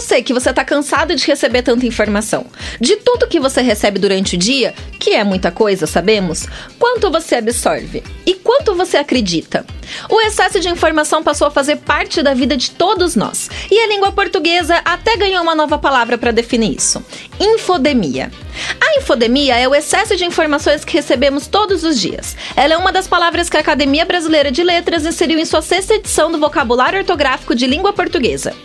Eu sei que você tá cansado de receber tanta informação. De tudo que você recebe durante o dia, que é muita coisa, sabemos, quanto você absorve e quanto você acredita. O excesso de informação passou a fazer parte da vida de todos nós. E a língua portuguesa até ganhou uma nova palavra para definir isso: infodemia. A infodemia é o excesso de informações que recebemos todos os dias. Ela é uma das palavras que a Academia Brasileira de Letras inseriu em sua sexta edição do Vocabulário Ortográfico de Língua Portuguesa.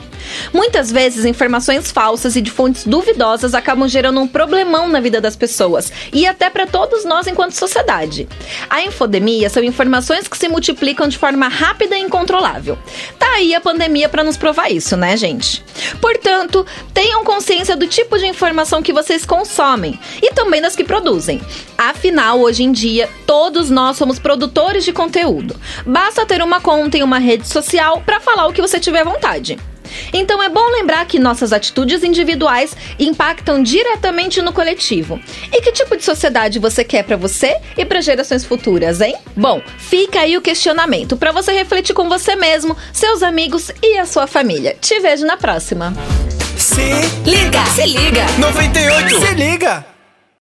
Muitas vezes, informações falsas e de fontes duvidosas acabam gerando um problemão na vida das pessoas e até para todos nós enquanto sociedade. A infodemia são informações que se multiplicam de forma rápida e incontrolável. Tá aí a pandemia para nos provar isso, né, gente? Portanto, tenham consciência do tipo de informação que vocês consomem e também das que produzem. Afinal, hoje em dia, todos nós somos produtores de conteúdo. Basta ter uma conta em uma rede social para falar o que você tiver vontade. Então é bom lembrar que nossas atitudes individuais impactam diretamente no coletivo. E que tipo de sociedade você quer para você e para gerações futuras, hein? Bom, fica aí o questionamento para você refletir com você mesmo, seus amigos e a sua família. Te vejo na próxima. Se Liga, se liga. 98, se liga!